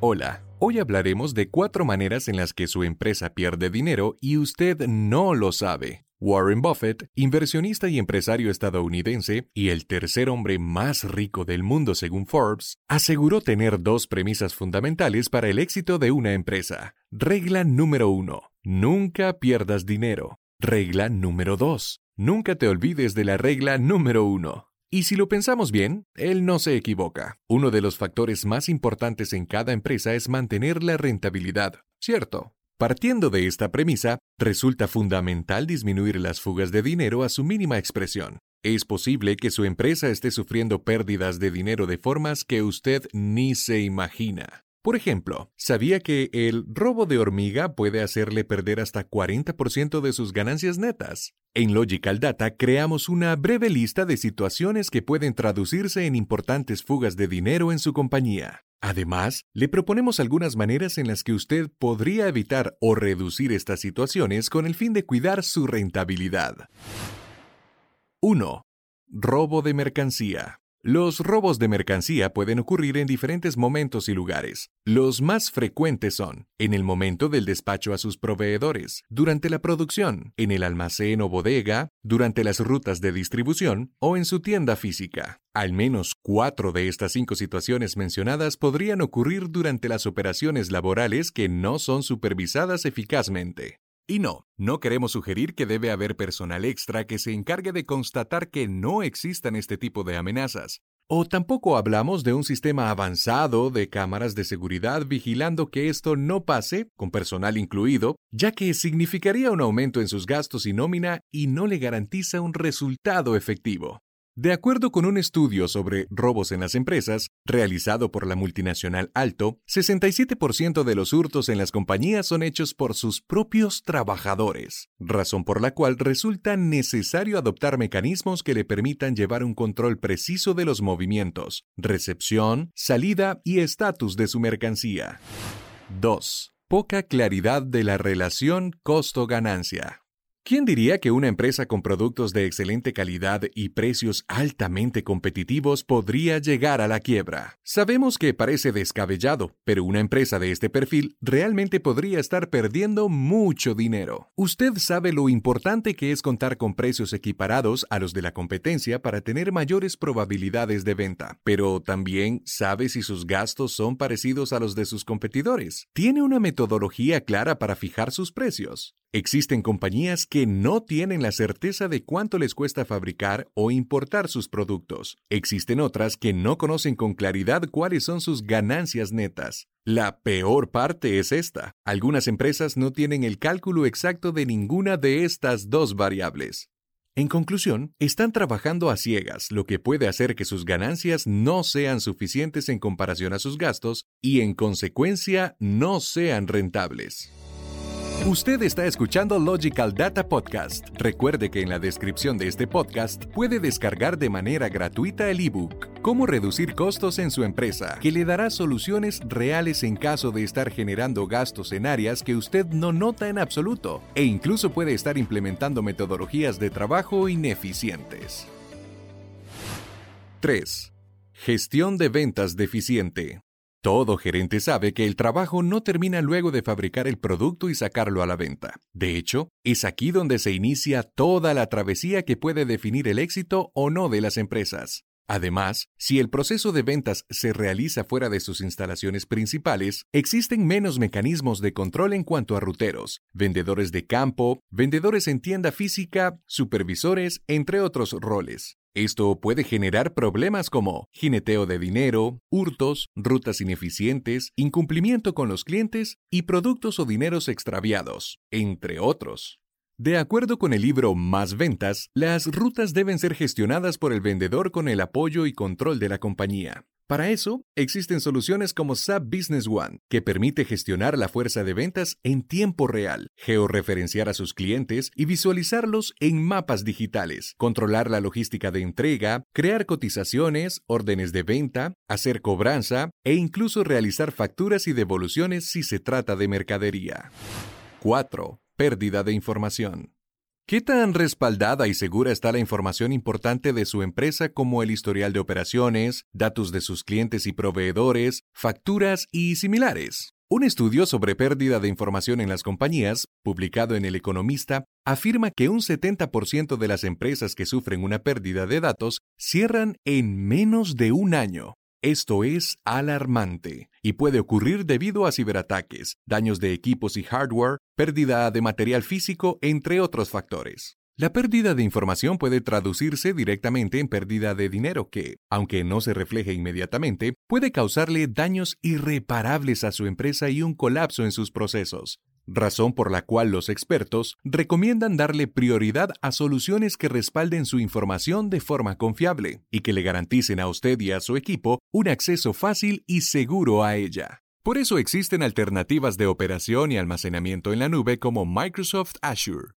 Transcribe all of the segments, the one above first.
Hola, hoy hablaremos de cuatro maneras en las que su empresa pierde dinero y usted no lo sabe. Warren Buffett, inversionista y empresario estadounidense y el tercer hombre más rico del mundo según Forbes, aseguró tener dos premisas fundamentales para el éxito de una empresa. Regla número uno, nunca pierdas dinero. Regla número dos, nunca te olvides de la regla número uno. Y si lo pensamos bien, él no se equivoca. Uno de los factores más importantes en cada empresa es mantener la rentabilidad, ¿cierto? Partiendo de esta premisa, resulta fundamental disminuir las fugas de dinero a su mínima expresión. Es posible que su empresa esté sufriendo pérdidas de dinero de formas que usted ni se imagina. Por ejemplo, ¿sabía que el robo de hormiga puede hacerle perder hasta 40% de sus ganancias netas? En Logical Data creamos una breve lista de situaciones que pueden traducirse en importantes fugas de dinero en su compañía. Además, le proponemos algunas maneras en las que usted podría evitar o reducir estas situaciones con el fin de cuidar su rentabilidad. 1. Robo de mercancía. Los robos de mercancía pueden ocurrir en diferentes momentos y lugares. Los más frecuentes son en el momento del despacho a sus proveedores, durante la producción, en el almacén o bodega, durante las rutas de distribución o en su tienda física. Al menos cuatro de estas cinco situaciones mencionadas podrían ocurrir durante las operaciones laborales que no son supervisadas eficazmente. Y no, no queremos sugerir que debe haber personal extra que se encargue de constatar que no existan este tipo de amenazas. O tampoco hablamos de un sistema avanzado de cámaras de seguridad vigilando que esto no pase, con personal incluido, ya que significaría un aumento en sus gastos y nómina y no le garantiza un resultado efectivo. De acuerdo con un estudio sobre robos en las empresas, realizado por la multinacional Alto, 67% de los hurtos en las compañías son hechos por sus propios trabajadores, razón por la cual resulta necesario adoptar mecanismos que le permitan llevar un control preciso de los movimientos, recepción, salida y estatus de su mercancía. 2. Poca claridad de la relación costo-ganancia. ¿Quién diría que una empresa con productos de excelente calidad y precios altamente competitivos podría llegar a la quiebra? Sabemos que parece descabellado, pero una empresa de este perfil realmente podría estar perdiendo mucho dinero. Usted sabe lo importante que es contar con precios equiparados a los de la competencia para tener mayores probabilidades de venta, pero también sabe si sus gastos son parecidos a los de sus competidores. ¿Tiene una metodología clara para fijar sus precios? Existen compañías que no tienen la certeza de cuánto les cuesta fabricar o importar sus productos. Existen otras que no conocen con claridad cuáles son sus ganancias netas. La peor parte es esta. Algunas empresas no tienen el cálculo exacto de ninguna de estas dos variables. En conclusión, están trabajando a ciegas, lo que puede hacer que sus ganancias no sean suficientes en comparación a sus gastos y en consecuencia no sean rentables. Usted está escuchando Logical Data Podcast. Recuerde que en la descripción de este podcast puede descargar de manera gratuita el ebook Cómo reducir costos en su empresa, que le dará soluciones reales en caso de estar generando gastos en áreas que usted no nota en absoluto e incluso puede estar implementando metodologías de trabajo ineficientes. 3. Gestión de ventas deficiente. Todo gerente sabe que el trabajo no termina luego de fabricar el producto y sacarlo a la venta. De hecho, es aquí donde se inicia toda la travesía que puede definir el éxito o no de las empresas. Además, si el proceso de ventas se realiza fuera de sus instalaciones principales, existen menos mecanismos de control en cuanto a ruteros, vendedores de campo, vendedores en tienda física, supervisores, entre otros roles. Esto puede generar problemas como jineteo de dinero, hurtos, rutas ineficientes, incumplimiento con los clientes y productos o dineros extraviados, entre otros. De acuerdo con el libro Más Ventas, las rutas deben ser gestionadas por el vendedor con el apoyo y control de la compañía. Para eso, existen soluciones como SAP Business One, que permite gestionar la fuerza de ventas en tiempo real, georreferenciar a sus clientes y visualizarlos en mapas digitales, controlar la logística de entrega, crear cotizaciones, órdenes de venta, hacer cobranza e incluso realizar facturas y devoluciones si se trata de mercadería. 4. Pérdida de información. ¿Qué tan respaldada y segura está la información importante de su empresa como el historial de operaciones, datos de sus clientes y proveedores, facturas y similares? Un estudio sobre pérdida de información en las compañías, publicado en El Economista, afirma que un 70% de las empresas que sufren una pérdida de datos cierran en menos de un año. Esto es alarmante y puede ocurrir debido a ciberataques, daños de equipos y hardware, pérdida de material físico, entre otros factores. La pérdida de información puede traducirse directamente en pérdida de dinero que, aunque no se refleje inmediatamente, puede causarle daños irreparables a su empresa y un colapso en sus procesos razón por la cual los expertos recomiendan darle prioridad a soluciones que respalden su información de forma confiable y que le garanticen a usted y a su equipo un acceso fácil y seguro a ella. Por eso existen alternativas de operación y almacenamiento en la nube como Microsoft Azure,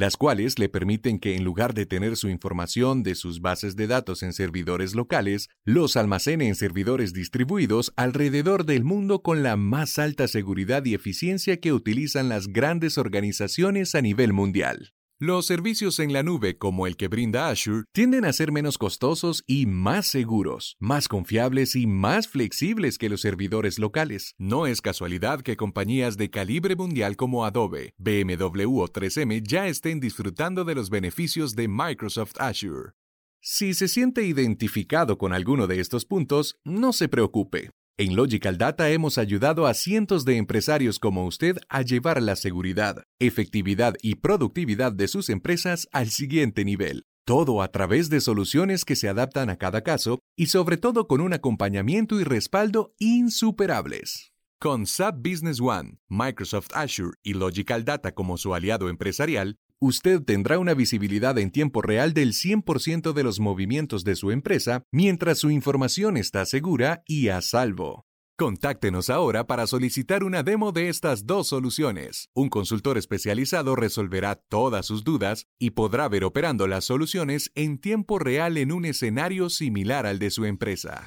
las cuales le permiten que en lugar de tener su información de sus bases de datos en servidores locales, los almacene en servidores distribuidos alrededor del mundo con la más alta seguridad y eficiencia que utilizan las grandes organizaciones a nivel mundial. Los servicios en la nube como el que brinda Azure tienden a ser menos costosos y más seguros, más confiables y más flexibles que los servidores locales. No es casualidad que compañías de calibre mundial como Adobe, BMW o 3M ya estén disfrutando de los beneficios de Microsoft Azure. Si se siente identificado con alguno de estos puntos, no se preocupe. En Logical Data hemos ayudado a cientos de empresarios como usted a llevar la seguridad, efectividad y productividad de sus empresas al siguiente nivel. Todo a través de soluciones que se adaptan a cada caso y sobre todo con un acompañamiento y respaldo insuperables. Con SAP Business One, Microsoft Azure y Logical Data como su aliado empresarial, usted tendrá una visibilidad en tiempo real del 100% de los movimientos de su empresa mientras su información está segura y a salvo. Contáctenos ahora para solicitar una demo de estas dos soluciones. Un consultor especializado resolverá todas sus dudas y podrá ver operando las soluciones en tiempo real en un escenario similar al de su empresa.